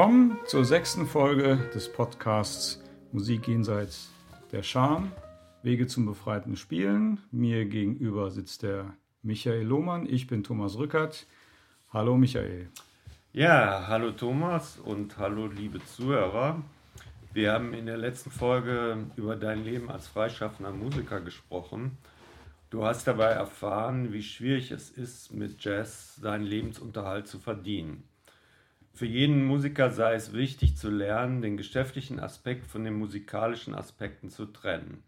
Willkommen zur sechsten Folge des Podcasts Musik jenseits der Scham. Wege zum befreiten Spielen. Mir gegenüber sitzt der Michael Lohmann. Ich bin Thomas Rückert. Hallo Michael. Ja, hallo Thomas und hallo liebe Zuhörer. Wir haben in der letzten Folge über dein Leben als freischaffender Musiker gesprochen. Du hast dabei erfahren, wie schwierig es ist, mit Jazz seinen Lebensunterhalt zu verdienen. Für jeden Musiker sei es wichtig zu lernen, den geschäftlichen Aspekt von den musikalischen Aspekten zu trennen.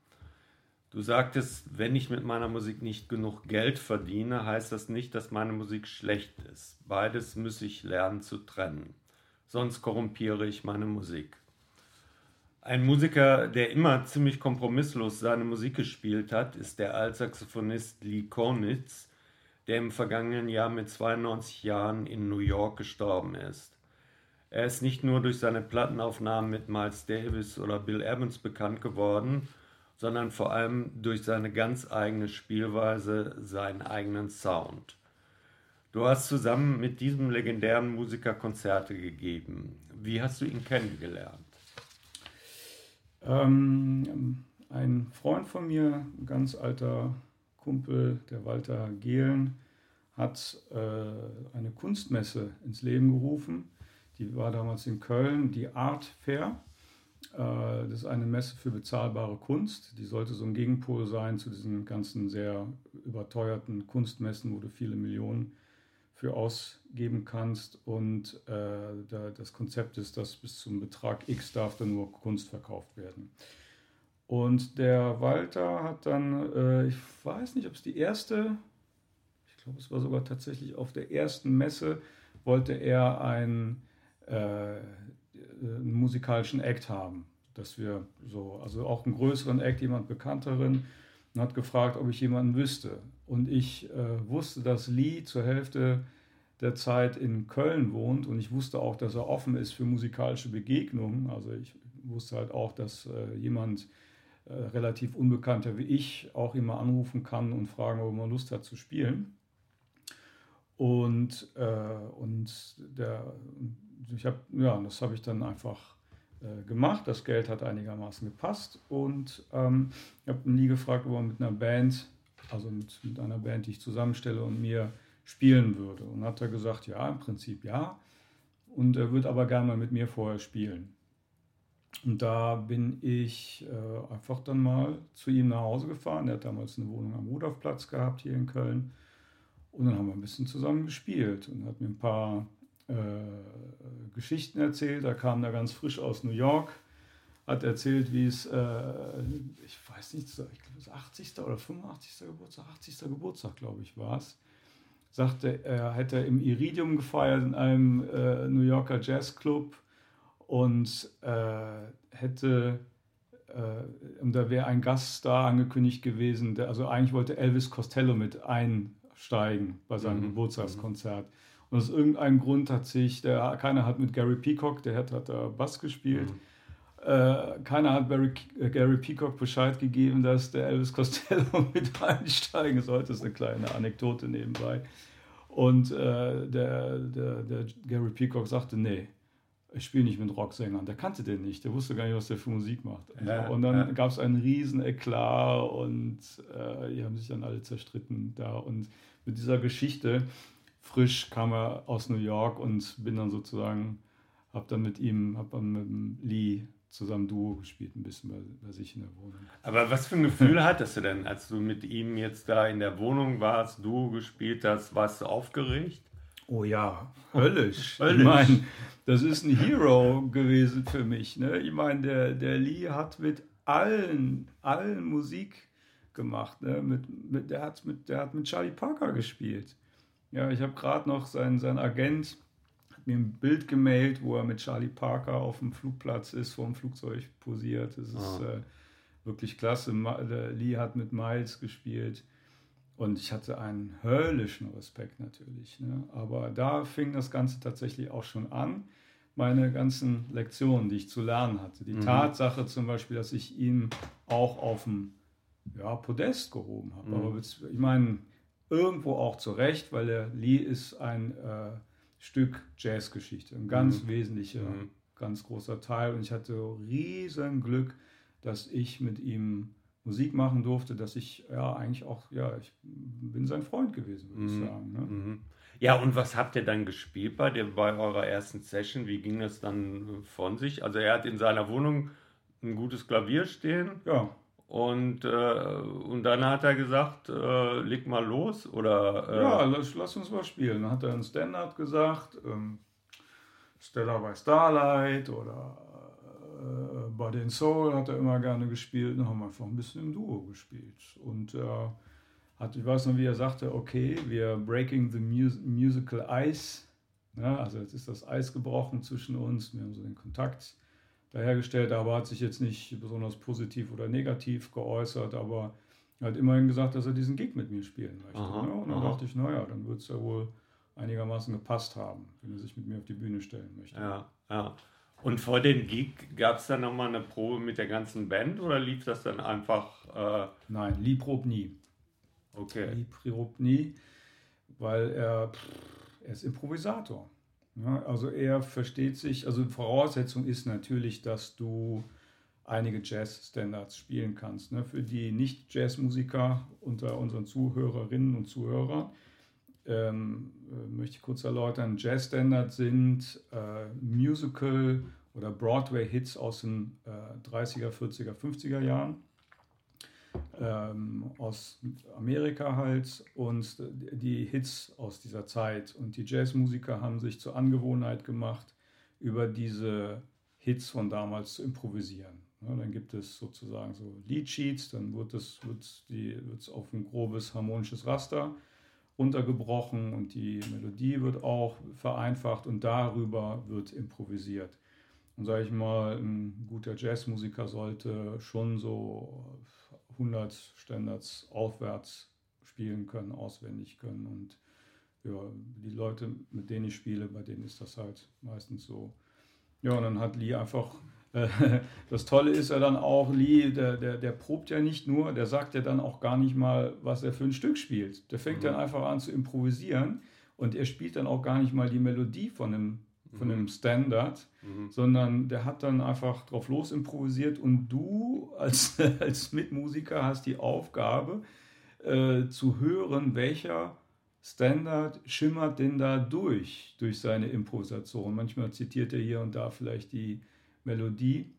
Du sagtest, wenn ich mit meiner Musik nicht genug Geld verdiene, heißt das nicht, dass meine Musik schlecht ist. Beides muss ich lernen zu trennen. Sonst korrumpiere ich meine Musik. Ein Musiker, der immer ziemlich kompromisslos seine Musik gespielt hat, ist der Altsaxophonist Lee Konitz, der im vergangenen Jahr mit 92 Jahren in New York gestorben ist. Er ist nicht nur durch seine Plattenaufnahmen mit Miles Davis oder Bill Evans bekannt geworden, sondern vor allem durch seine ganz eigene Spielweise, seinen eigenen Sound. Du hast zusammen mit diesem legendären Musiker Konzerte gegeben. Wie hast du ihn kennengelernt? Ähm, ein Freund von mir, ein ganz alter Kumpel, der Walter Gehlen, hat äh, eine Kunstmesse ins Leben gerufen. Die war damals in Köln, die Art Fair. Äh, das ist eine Messe für bezahlbare Kunst. Die sollte so ein Gegenpol sein zu diesen ganzen sehr überteuerten Kunstmessen, wo du viele Millionen für ausgeben kannst. Und äh, das Konzept ist, dass bis zum Betrag X darf dann nur Kunst verkauft werden. Und der Walter hat dann, äh, ich weiß nicht, ob es die erste, ich glaube, es war sogar tatsächlich auf der ersten Messe, wollte er einen äh, einen musikalischen Act haben. Dass wir so, also auch einen größeren Act, jemand bekannteren, und hat gefragt, ob ich jemanden wüsste. Und ich äh, wusste, dass Lee zur Hälfte der Zeit in Köln wohnt und ich wusste auch, dass er offen ist für musikalische Begegnungen. Also ich wusste halt auch, dass äh, jemand äh, relativ unbekannter wie ich auch immer anrufen kann und fragen, ob er Lust hat zu spielen. Und, äh, und der, ich habe, ja, das habe ich dann einfach äh, gemacht. Das Geld hat einigermaßen gepasst und ähm, ich habe nie gefragt, ob er mit einer Band, also mit, mit einer Band, die ich zusammenstelle und mir spielen würde. Und hat er gesagt, ja, im Prinzip ja. Und er würde aber gerne mal mit mir vorher spielen. Und da bin ich äh, einfach dann mal zu ihm nach Hause gefahren. Er hat damals eine Wohnung am Rudolfplatz gehabt hier in Köln. Und dann haben wir ein bisschen zusammen gespielt und hat mir ein paar äh, Geschichten erzählt. Da kam er ganz frisch aus New York, hat erzählt, wie es, äh, ich weiß nicht, ich glaube, das 80. oder 85. Geburtstag, 80. Geburtstag, glaube ich, war es. Sagte, er hätte im Iridium gefeiert in einem äh, New Yorker Jazzclub und äh, hätte äh, und da wäre ein Gaststar angekündigt gewesen, der, also eigentlich wollte Elvis Costello mit einsteigen bei seinem mhm. Geburtstagskonzert. Und aus irgendeinem Grund hat sich, der, keiner hat mit Gary Peacock, der hat, hat da Bass gespielt, mhm. äh, keiner hat Barry, äh, Gary Peacock Bescheid gegeben, dass der Elvis Costello mit einsteigen sollte. Das ist eine kleine Anekdote nebenbei. Und äh, der, der, der Gary Peacock sagte, nee, ich spiele nicht mit Rocksängern. Der kannte den nicht, der wusste gar nicht, was der für Musik macht. Ja, und dann ja. gab es einen riesen Eklat und äh, die haben sich dann alle zerstritten da. Und mit dieser Geschichte frisch kam er aus New York und bin dann sozusagen, habe dann mit ihm, habe dann mit Lee zusammen Duo gespielt, ein bisschen bei, bei, sich in der Wohnung. Aber was für ein Gefühl hattest du denn, als du mit ihm jetzt da in der Wohnung warst, Duo gespielt hast, warst du aufgeregt? Oh ja, höllisch. höllisch. Ich meine, das ist ein Hero gewesen für mich. Ne? Ich meine, der, der Lee hat mit allen, allen Musik gemacht. Ne? Mit, mit, der, hat mit, der hat mit Charlie Parker gespielt. Ja, ich habe gerade noch, sein, sein Agent hat mir ein Bild gemailt, wo er mit Charlie Parker auf dem Flugplatz ist, vor dem Flugzeug posiert. Das ist ah. äh, wirklich klasse. Lee hat mit Miles gespielt. Und ich hatte einen höllischen Respekt natürlich. Ne? Aber da fing das Ganze tatsächlich auch schon an. Meine ganzen Lektionen, die ich zu lernen hatte. Die mhm. Tatsache zum Beispiel, dass ich ihn auch auf dem ja, Podest gehoben habe. Mhm. Aber ich meine, irgendwo auch zu Recht, weil der Lee ist ein äh, Stück Jazzgeschichte. Ein ganz mhm. wesentlicher, mhm. ganz großer Teil. Und ich hatte riesen Glück, dass ich mit ihm Musik machen durfte, dass ich ja eigentlich auch, ja, ich bin sein Freund gewesen, würde ich mhm. sagen. Ne? Mhm. Ja, und was habt ihr dann gespielt bei, der, bei eurer ersten Session? Wie ging das dann von sich? Also er hat in seiner Wohnung ein gutes Klavier stehen. Ja. Und, äh, und dann hat er gesagt, äh, leg mal los oder. Äh ja, lass, lass, uns mal spielen. Dann hat er einen Standard gesagt, ähm, Stella by Starlight oder äh, Body and Soul hat er immer gerne gespielt. Dann haben einfach ein bisschen im Duo gespielt. Und äh, hat, ich weiß noch, wie er sagte, okay, wir breaking the mus musical ice. Ja, also jetzt ist das Eis gebrochen zwischen uns. Wir haben so den Kontakt dahergestellt, aber hat sich jetzt nicht besonders positiv oder negativ geäußert, aber er hat immerhin gesagt, dass er diesen Gig mit mir spielen möchte. Aha, ne? Und dann aha. dachte ich, naja, dann wird es ja wohl einigermaßen gepasst haben, wenn er sich mit mir auf die Bühne stellen möchte. Ja, ja. Und vor dem Gig gab es dann nochmal eine Probe mit der ganzen Band oder lief das dann einfach? Äh Nein, Liebprob nie. Okay. Liebprob nie, weil er, er ist Improvisator. Ja, also er versteht sich, also Voraussetzung ist natürlich, dass du einige Jazz-Standards spielen kannst. Ne? Für die Nicht-Jazz-Musiker unter unseren Zuhörerinnen und Zuhörern ähm, äh, möchte ich kurz erläutern. Jazz-Standards sind äh, Musical- oder Broadway-Hits aus den äh, 30er, 40er, 50er Jahren ähm, aus Amerika halt und die Hits aus dieser Zeit. Und die Jazzmusiker haben sich zur Angewohnheit gemacht, über diese Hits von damals zu improvisieren. Ja, dann gibt es sozusagen so Leadsheets, dann wird es wird auf ein grobes harmonisches Raster runtergebrochen und die Melodie wird auch vereinfacht und darüber wird improvisiert. Und sage ich mal, ein guter Jazzmusiker sollte schon so 100 Standards aufwärts spielen können, auswendig können. Und ja, die Leute, mit denen ich spiele, bei denen ist das halt meistens so. Ja, und dann hat Lee einfach, das Tolle ist ja dann auch, Lee, der, der, der probt ja nicht nur, der sagt ja dann auch gar nicht mal, was er für ein Stück spielt. Der fängt mhm. dann einfach an zu improvisieren und er spielt dann auch gar nicht mal die Melodie von einem von mhm. einem Standard, mhm. sondern der hat dann einfach drauf los improvisiert und du als, als Mitmusiker hast die Aufgabe äh, zu hören, welcher Standard schimmert denn da durch, durch seine Improvisation. Manchmal zitiert er hier und da vielleicht die Melodie,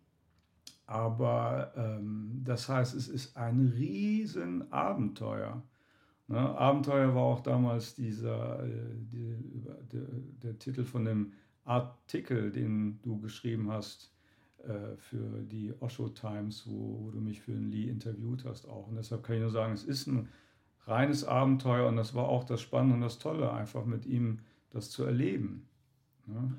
aber ähm, das heißt, es ist ein Riesenabenteuer. Ne? Abenteuer war auch damals dieser, äh, die, der, der Titel von dem Artikel, den du geschrieben hast äh, für die Osho Times, wo, wo, du mich für ein Lee interviewt hast auch. Und deshalb kann ich nur sagen, es ist ein reines Abenteuer und das war auch das Spannende und das Tolle, einfach mit ihm das zu erleben. Ja,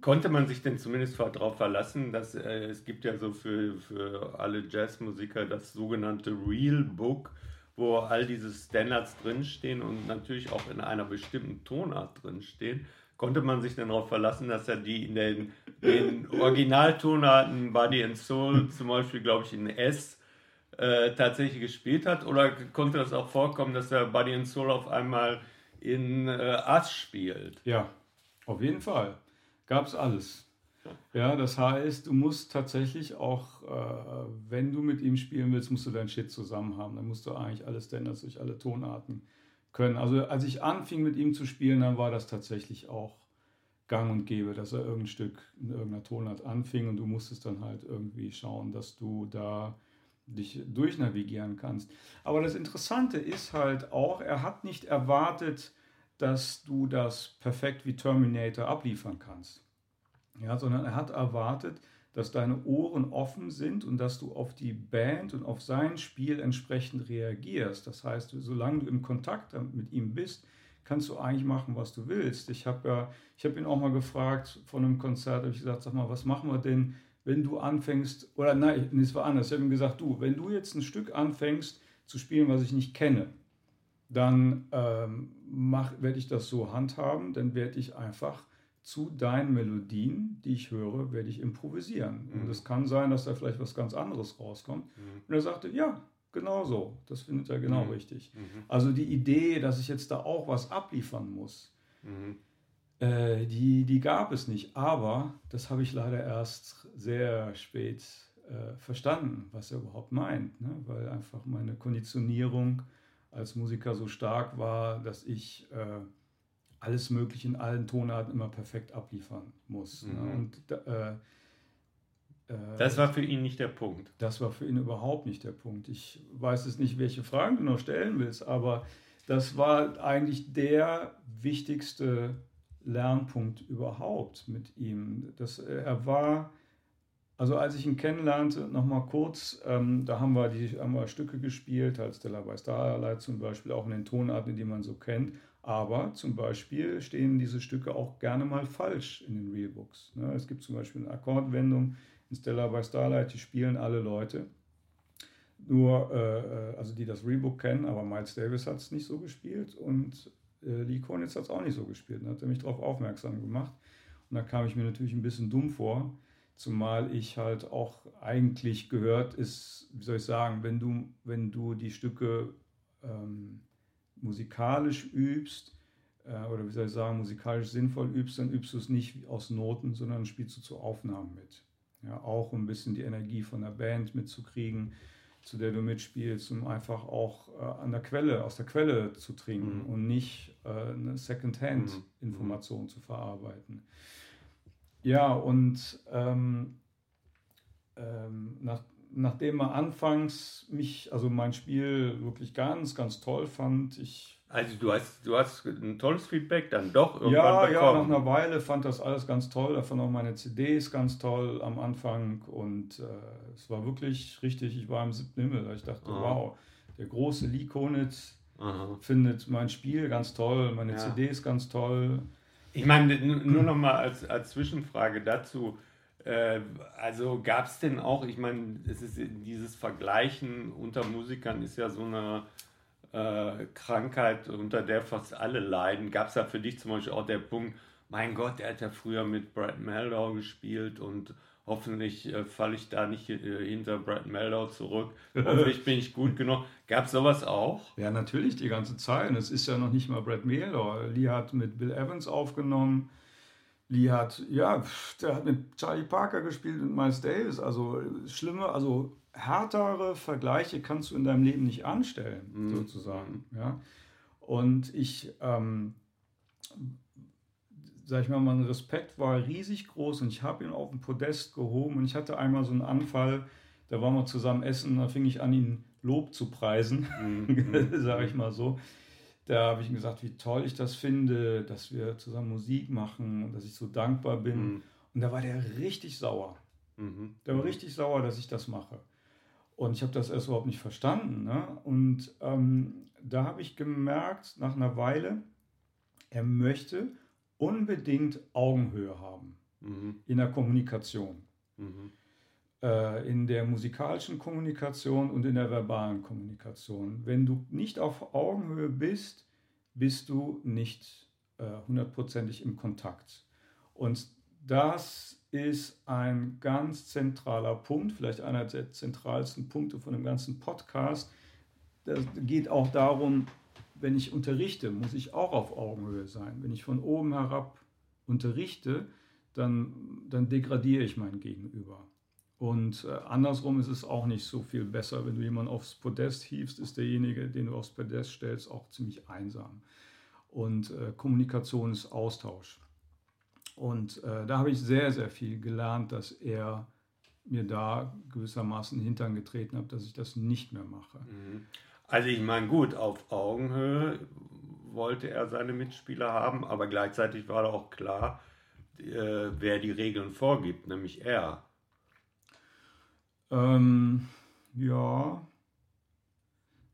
Konnte man sich denn zumindest darauf verlassen, dass äh, es gibt ja so für, für alle Jazzmusiker das sogenannte Real Book, wo all diese Standards drinstehen und natürlich auch in einer bestimmten Tonart drinstehen. Konnte man sich denn darauf verlassen, dass er die in den, den Originaltonarten Body and Soul zum Beispiel, glaube ich, in S äh, tatsächlich gespielt hat? Oder konnte das auch vorkommen, dass er Body and Soul auf einmal in äh, Ass spielt? Ja, auf jeden Fall. Gab es alles. Ja, das heißt, du musst tatsächlich auch, äh, wenn du mit ihm spielen willst, musst du dein Shit zusammen haben. Dann musst du eigentlich alles Standards durch alle Tonarten können. Also als ich anfing mit ihm zu spielen, dann war das tatsächlich auch gang und gäbe, dass er irgendein Stück in irgendeiner Tonart anfing und du musstest dann halt irgendwie schauen, dass du da dich durchnavigieren kannst. Aber das Interessante ist halt auch, er hat nicht erwartet, dass du das perfekt wie Terminator abliefern kannst. Ja, sondern er hat erwartet, dass deine Ohren offen sind und dass du auf die Band und auf sein Spiel entsprechend reagierst. Das heißt, solange du im Kontakt mit ihm bist, kannst du eigentlich machen, was du willst. Ich habe ja, ich ihn auch mal gefragt von einem Konzert, habe ich gesagt, sag mal, was machen wir denn, wenn du anfängst, oder nein, es war anders, ich habe ihm gesagt, du, wenn du jetzt ein Stück anfängst zu spielen, was ich nicht kenne, dann ähm, werde ich das so handhaben, dann werde ich einfach zu deinen Melodien, die ich höre, werde ich improvisieren. Mhm. Und es kann sein, dass da vielleicht was ganz anderes rauskommt. Mhm. Und er sagte, ja, genau so. Das findet er genau mhm. richtig. Mhm. Also die Idee, dass ich jetzt da auch was abliefern muss, mhm. Äh, die, die gab es nicht, aber das habe ich leider erst sehr spät äh, verstanden, was er überhaupt meint, ne? weil einfach meine Konditionierung als Musiker so stark war, dass ich äh, alles Mögliche in allen Tonarten immer perfekt abliefern muss. Ne? Mhm. Ne? Und äh, das war für ihn nicht der Punkt. Das war für ihn überhaupt nicht der Punkt. Ich weiß es nicht, welche Fragen du noch stellen willst, aber das war eigentlich der wichtigste Lernpunkt überhaupt mit ihm. Das, äh, er war, also als ich ihn kennenlernte, nochmal kurz, ähm, da haben wir, die, haben wir Stücke gespielt, als Stella bei Starlight zum Beispiel, auch in den Tonarten, die man so kennt. Aber zum Beispiel stehen diese Stücke auch gerne mal falsch in den Realbooks. Ne? Es gibt zum Beispiel eine Akkordwendung in Stella by Starlight, die spielen alle Leute. Nur, äh, äh, also die das Rebook kennen, aber Miles Davis hat es nicht so gespielt und äh, Lee Konitz hat es auch nicht so gespielt. Und hat er mich darauf aufmerksam gemacht. Und da kam ich mir natürlich ein bisschen dumm vor, zumal ich halt auch eigentlich gehört ist, wie soll ich sagen, wenn du, wenn du die Stücke ähm, musikalisch übst, äh, oder wie soll ich sagen, musikalisch sinnvoll übst, dann übst du es nicht aus Noten, sondern spielst du zu Aufnahmen mit. Ja, auch um ein bisschen die Energie von der Band mitzukriegen, zu der du mitspielst, um einfach auch äh, an der Quelle, aus der Quelle zu trinken mhm. und nicht äh, eine Secondhand-Information mhm. zu verarbeiten. Ja, und ähm, ähm, nach, nachdem er anfangs mich, also mein Spiel wirklich ganz, ganz toll fand, ich also du hast, du hast ein tolles Feedback dann doch irgendwann ja, bekommen. Ja, nach einer Weile fand das alles ganz toll. Fand auch meine CDs ganz toll am Anfang und äh, es war wirklich richtig, ich war im siebten Himmel. Ich dachte, Aha. wow, der große Lee Konitz Aha. findet mein Spiel ganz toll, meine ja. CDs ganz toll. Ich meine, nur noch mal als, als Zwischenfrage dazu. Äh, also gab es denn auch, ich meine, es ist dieses Vergleichen unter Musikern ist ja so eine äh, Krankheit, unter der fast alle leiden. Gab es da für dich zum Beispiel auch der Punkt, mein Gott, der hat ja früher mit Brad Meldau gespielt und hoffentlich äh, falle ich da nicht äh, hinter Brad Meldau zurück. Hoffentlich bin ich gut genug. Gab es sowas auch? Ja, natürlich die ganze Zeit. Und es ist ja noch nicht mal Brad Meldau. Lee hat mit Bill Evans aufgenommen. Lee hat, ja, der hat mit Charlie Parker gespielt und Miles Davis. Also schlimme, also härtere Vergleiche kannst du in deinem Leben nicht anstellen, mhm. sozusagen. Ja? Und ich, ähm, sag ich mal, mein Respekt war riesig groß und ich habe ihn auf den Podest gehoben und ich hatte einmal so einen Anfall, da waren wir zusammen essen, da fing ich an, ihn Lob zu preisen, mhm. sage ich mal so. Da habe ich ihm gesagt, wie toll ich das finde, dass wir zusammen Musik machen und dass ich so dankbar bin. Mhm. Und da war der richtig sauer. Mhm. Der war richtig sauer, dass ich das mache. Und ich habe das erst überhaupt nicht verstanden. Ne? Und ähm, da habe ich gemerkt, nach einer Weile, er möchte unbedingt Augenhöhe haben mhm. in der Kommunikation. Mhm. Äh, in der musikalischen Kommunikation und in der verbalen Kommunikation. Wenn du nicht auf Augenhöhe bist, bist du nicht äh, hundertprozentig im Kontakt. Und das ist ein ganz zentraler Punkt, vielleicht einer der zentralsten Punkte von dem ganzen Podcast. Das geht auch darum, wenn ich unterrichte, muss ich auch auf Augenhöhe sein. Wenn ich von oben herab unterrichte, dann, dann degradiere ich mein Gegenüber. Und äh, andersrum ist es auch nicht so viel besser. Wenn du jemanden aufs Podest hiefst, ist derjenige, den du aufs Podest stellst, auch ziemlich einsam. Und äh, Kommunikation ist Austausch. Und äh, da habe ich sehr, sehr viel gelernt, dass er mir da gewissermaßen Hintern getreten hat, dass ich das nicht mehr mache. Mhm. Also ich meine, gut, auf Augenhöhe wollte er seine Mitspieler haben, aber gleichzeitig war da auch klar, äh, wer die Regeln vorgibt, nämlich er. Ähm, ja,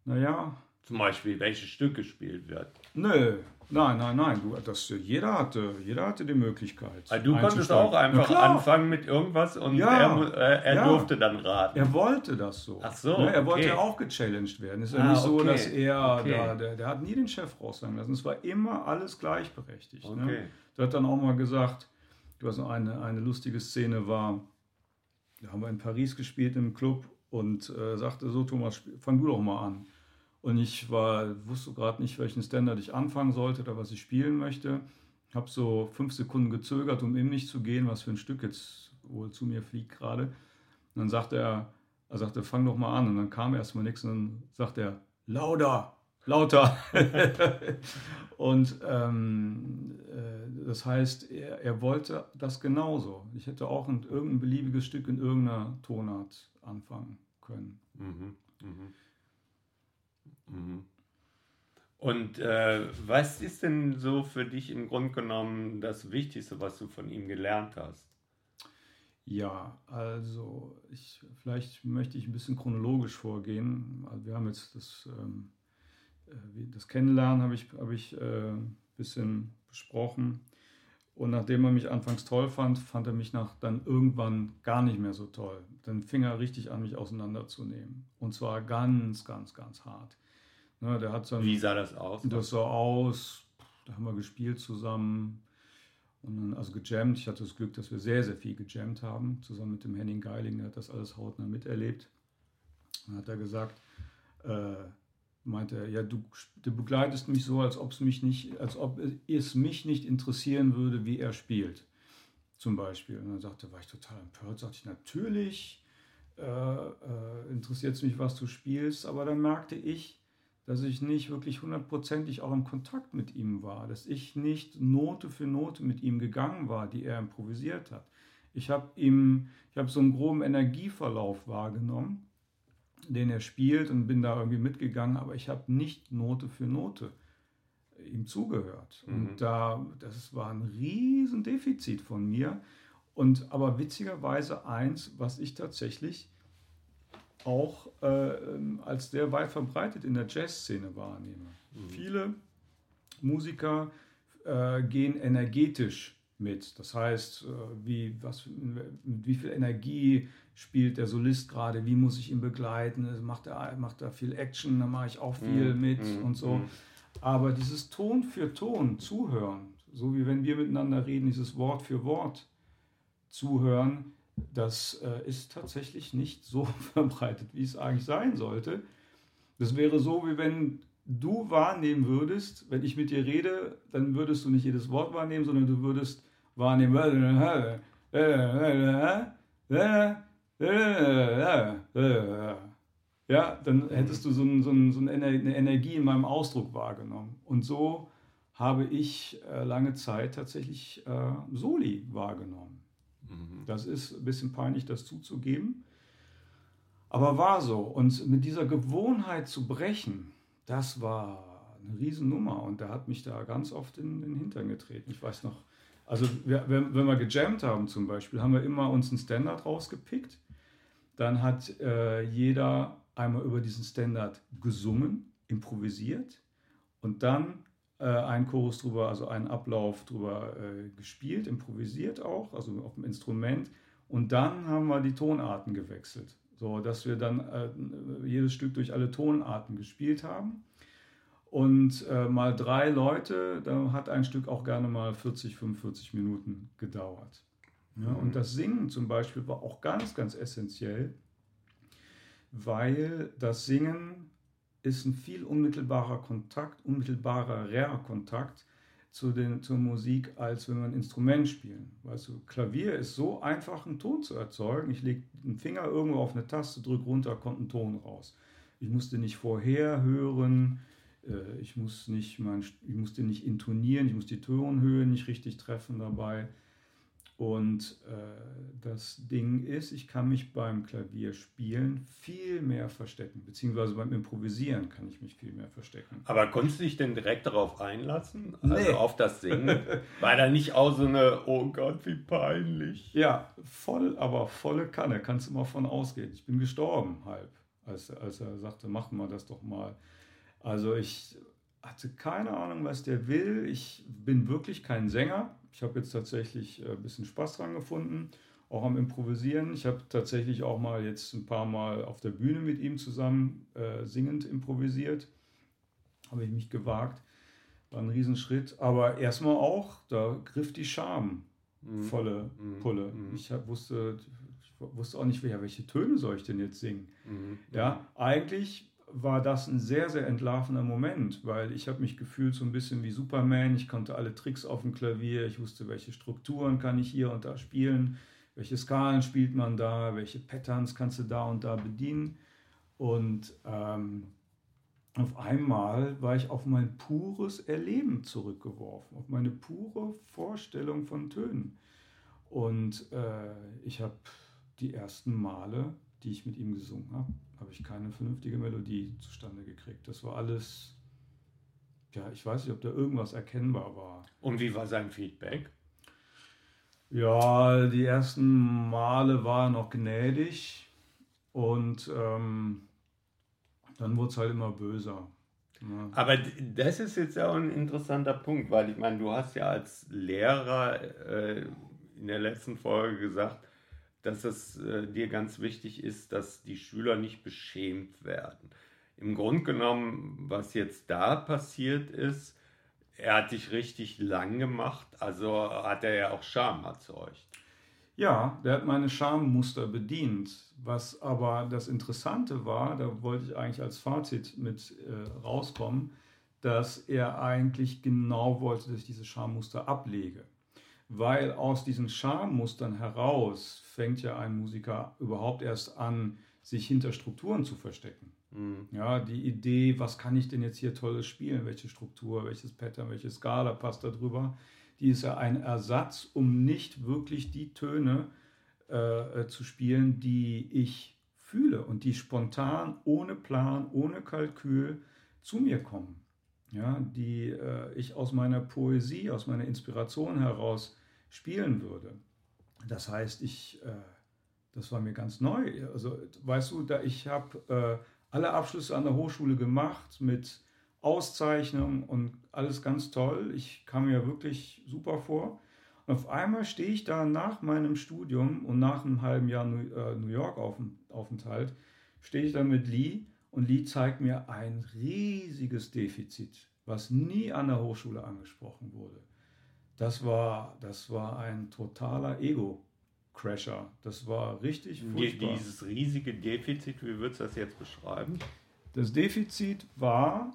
naja. Zum Beispiel, welches Stück gespielt wird. Nö, Nein, nein, nein. Du, das, jeder, hatte, jeder hatte die Möglichkeit. Also du konntest auch einfach anfangen mit irgendwas und ja, er, äh, er ja. durfte dann raten. Er wollte das so. Ach so. Ne, er okay. wollte auch gechallenged werden. Es ist ja ah, nicht so, okay. dass er okay. da, der, der, hat nie den Chef raussagen lassen. Es war immer alles gleichberechtigt. Ne? Okay. Ne? Der hat dann auch mal gesagt, du hast eine, eine lustige Szene war, da haben wir in Paris gespielt im Club und äh, sagte so, Thomas, fang du doch mal an. Und ich war, wusste gerade nicht, welchen Standard ich anfangen sollte oder was ich spielen möchte. habe so fünf Sekunden gezögert, um ihm nicht zu gehen, was für ein Stück jetzt wohl zu mir fliegt gerade. Und dann sagte er, er sagte, fang doch mal an. Und dann kam erstmal nichts und dann sagte er, lauter, lauter. und ähm, äh, das heißt, er, er, wollte das genauso. Ich hätte auch ein, irgendein beliebiges Stück in irgendeiner Tonart anfangen können. Mhm. Mhm. Mhm. Und äh, was ist denn so für dich im Grunde genommen das Wichtigste, was du von ihm gelernt hast? Ja, also ich, vielleicht möchte ich ein bisschen chronologisch vorgehen. Also wir haben jetzt das, ähm, äh, das Kennenlernen habe ich, hab ich äh, ein bisschen besprochen. Und nachdem er mich anfangs toll fand, fand er mich nach dann irgendwann gar nicht mehr so toll. Dann fing er richtig an, mich auseinanderzunehmen. Und zwar ganz, ganz, ganz hart. Ne, der hat ein, Wie sah das aus? Das sah aus, da haben wir gespielt zusammen. Und dann, also gejammt. Ich hatte das Glück, dass wir sehr, sehr viel gejammt haben, zusammen mit dem Henning Geiling, der hat das alles hautnah miterlebt. Dann hat er gesagt, äh, meinte er, ja, du, du begleitest mich so, als, ob's mich nicht, als ob es mich nicht interessieren würde, wie er spielt. Zum Beispiel. Und dann sagte, war ich total empört, sagte ich, natürlich äh, äh, interessiert es mich, was du spielst, aber dann merkte ich, dass ich nicht wirklich hundertprozentig auch im Kontakt mit ihm war, dass ich nicht Note für Note mit ihm gegangen war, die er improvisiert hat. Ich habe ihm, ich habe so einen groben Energieverlauf wahrgenommen den er spielt und bin da irgendwie mitgegangen, aber ich habe nicht Note für Note ihm zugehört. Mhm. Und da, das war ein Riesendefizit von mir. Und aber witzigerweise eins, was ich tatsächlich auch äh, als sehr weit verbreitet in der Jazzszene wahrnehme. Mhm. Viele Musiker äh, gehen energetisch mit. Das heißt, äh, wie, was, mit wie viel Energie spielt der Solist gerade, wie muss ich ihn begleiten, macht er, macht er viel Action, dann mache ich auch viel mm, mit mm, und so. Mm. Aber dieses Ton für Ton zuhören, so wie wenn wir miteinander reden, dieses Wort für Wort zuhören, das äh, ist tatsächlich nicht so verbreitet, wie es eigentlich sein sollte. Das wäre so, wie wenn du wahrnehmen würdest, wenn ich mit dir rede, dann würdest du nicht jedes Wort wahrnehmen, sondern du würdest wahrnehmen, ja, dann hättest du so, ein, so, ein, so, eine Energie in meinem Ausdruck wahrgenommen. Und so habe ich äh, lange Zeit tatsächlich äh, Soli wahrgenommen. Mhm. Das ist ein bisschen peinlich, das zuzugeben, aber war so. Und mit dieser Gewohnheit zu brechen, das war eine Riesennummer und der hat mich da ganz oft in den Hintern getreten. Ich weiß noch, also wir, wenn, wenn wir gejammt haben zum Beispiel, haben wir immer uns einen Standard rausgepickt dann hat äh, jeder einmal über diesen Standard gesungen, improvisiert und dann äh, einen Chorus drüber, also einen Ablauf drüber äh, gespielt, improvisiert auch, also auf dem Instrument. Und dann haben wir die Tonarten gewechselt, so dass wir dann äh, jedes Stück durch alle Tonarten gespielt haben. Und äh, mal drei Leute, da hat ein Stück auch gerne mal 40, 45 Minuten gedauert. Ja, mhm. Und das Singen zum Beispiel war auch ganz, ganz essentiell, weil das Singen ist ein viel unmittelbarer Kontakt, unmittelbarer Kontakt zu den, zur Musik, als wenn wir ein Instrument spielen. Weißt du, Klavier ist so einfach, einen Ton zu erzeugen. Ich lege den Finger irgendwo auf eine Taste, drücke runter, kommt ein Ton raus. Ich musste nicht vorher hören, äh, ich, muss nicht mein, ich musste nicht intonieren, ich muss die Tonhöhe nicht richtig treffen dabei. Und äh, das Ding ist, ich kann mich beim Klavierspielen viel mehr verstecken, beziehungsweise beim Improvisieren kann ich mich viel mehr verstecken. Aber konntest du dich denn direkt darauf einlassen? Also nee. auf das Singen? War da nicht auch so eine, oh Gott, wie peinlich? Ja, voll, aber volle Kanne, kannst du mal von ausgehen. Ich bin gestorben halb, als, als er sagte, machen wir das doch mal. Also ich hatte keine Ahnung, was der will. Ich bin wirklich kein Sänger ich habe jetzt tatsächlich äh, ein bisschen Spaß dran gefunden, auch am Improvisieren. Ich habe tatsächlich auch mal jetzt ein paar Mal auf der Bühne mit ihm zusammen äh, singend improvisiert. Habe ich mich gewagt. War ein Riesenschritt. Aber erstmal auch, da griff die Scham mhm. volle mhm. Pulle. Mhm. Ich hab, wusste, ich wusste auch nicht, welche Töne soll ich denn jetzt singen. Mhm. Ja, eigentlich war das ein sehr, sehr entlarvender Moment, weil ich habe mich gefühlt so ein bisschen wie Superman. Ich konnte alle Tricks auf dem Klavier, ich wusste, welche Strukturen kann ich hier und da spielen, welche Skalen spielt man da, welche Patterns kannst du da und da bedienen. Und ähm, auf einmal war ich auf mein pures Erleben zurückgeworfen, auf meine pure Vorstellung von Tönen. Und äh, ich habe die ersten Male, die ich mit ihm gesungen habe, habe ich keine vernünftige Melodie zustande gekriegt. Das war alles, ja, ich weiß nicht, ob da irgendwas erkennbar war. Und wie war sein Feedback? Ja, die ersten Male war er noch gnädig und ähm, dann wurde es halt immer böser. Ja. Aber das ist jetzt auch ein interessanter Punkt, weil ich meine, du hast ja als Lehrer äh, in der letzten Folge gesagt, dass es äh, dir ganz wichtig ist, dass die Schüler nicht beschämt werden. Im Grunde genommen, was jetzt da passiert ist, er hat dich richtig lang gemacht, also hat er ja auch Scham erzeugt. Ja, der hat meine Schammuster bedient. Was aber das Interessante war, da wollte ich eigentlich als Fazit mit äh, rauskommen, dass er eigentlich genau wollte, dass ich diese Schammuster ablege. Weil aus diesen Schammustern heraus fängt ja ein Musiker überhaupt erst an, sich hinter Strukturen zu verstecken. Mhm. Ja, die Idee, was kann ich denn jetzt hier tolles spielen, welche Struktur, welches Pattern, welche Skala passt da drüber, die ist ja ein Ersatz, um nicht wirklich die Töne äh, äh, zu spielen, die ich fühle und die spontan, ohne Plan, ohne Kalkül zu mir kommen. Ja, die äh, ich aus meiner Poesie, aus meiner Inspiration heraus spielen würde. Das heißt, ich, äh, das war mir ganz neu. Also, weißt du, da ich habe äh, alle Abschlüsse an der Hochschule gemacht mit Auszeichnung und alles ganz toll. Ich kam mir wirklich super vor. Und auf einmal stehe ich da nach meinem Studium und nach einem halben Jahr äh, New York Aufenthalt, stehe ich da mit Lee und Lee zeigt mir ein riesiges Defizit, was nie an der Hochschule angesprochen wurde. Das war, das war ein totaler Ego-Crasher. Das war richtig furchtbar. Dieses riesige Defizit, wie würdest du das jetzt beschreiben? Das Defizit war,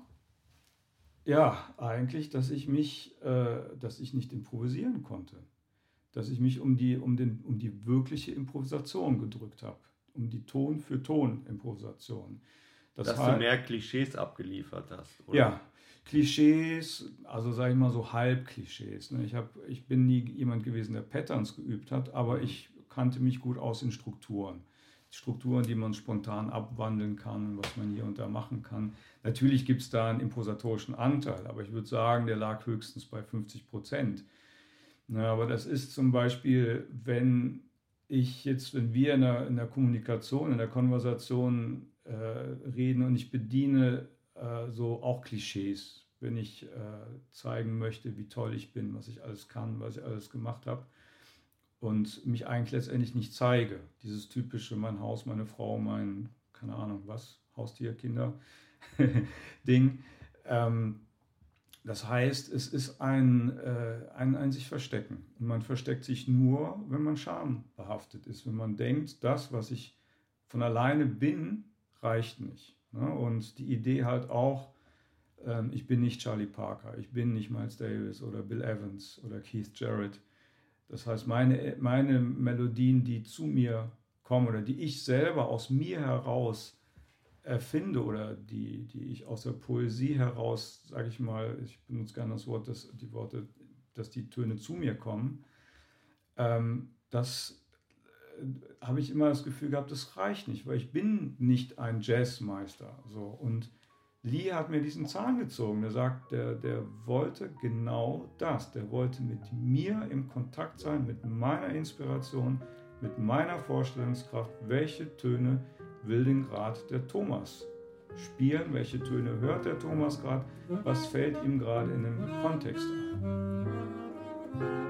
ja, eigentlich, dass ich mich, äh, dass ich nicht improvisieren konnte. Dass ich mich um die, um den, um die wirkliche Improvisation gedrückt habe. Um die Ton für Ton Improvisation. Das dass halt, du mehr Klischees abgeliefert hast, oder? Ja, Klischees, also sage ich mal so Halbklischees. Ne? Ich, hab, ich bin nie jemand gewesen, der Patterns geübt hat, aber mhm. ich kannte mich gut aus in Strukturen. Strukturen, die man spontan abwandeln kann, was man hier und da machen kann. Natürlich gibt es da einen improvisatorischen Anteil, aber ich würde sagen, der lag höchstens bei 50 Prozent. Ja, aber das ist zum Beispiel, wenn ich jetzt, wenn wir in der, in der Kommunikation, in der Konversation äh, reden und ich bediene äh, so auch Klischees, wenn ich äh, zeigen möchte, wie toll ich bin, was ich alles kann, was ich alles gemacht habe und mich eigentlich letztendlich nicht zeige. Dieses typische, mein Haus, meine Frau, mein, keine Ahnung was, Haustier, Kinder, Ding. Ähm, das heißt, es ist ein, äh, ein, ein sich verstecken. Und man versteckt sich nur, wenn man schambehaftet ist. Wenn man denkt, das, was ich von alleine bin, reicht nicht. Ne? Und die Idee halt auch, ähm, ich bin nicht Charlie Parker, ich bin nicht Miles Davis oder Bill Evans oder Keith Jarrett. Das heißt, meine, meine Melodien, die zu mir kommen oder die ich selber aus mir heraus erfinde oder die, die ich aus der Poesie heraus, sage ich mal, ich benutze gerne das Wort, dass die Worte, dass die Töne zu mir kommen, ähm, das habe ich immer das Gefühl gehabt, das reicht nicht, weil ich bin nicht ein Jazzmeister. So. Und Lee hat mir diesen Zahn gezogen. Der sagt, der, der wollte genau das. Der wollte mit mir im Kontakt sein, mit meiner Inspiration, mit meiner Vorstellungskraft, welche Töne will denn gerade der Thomas spielen, welche Töne hört der Thomas gerade, was fällt ihm gerade in dem Kontext ein.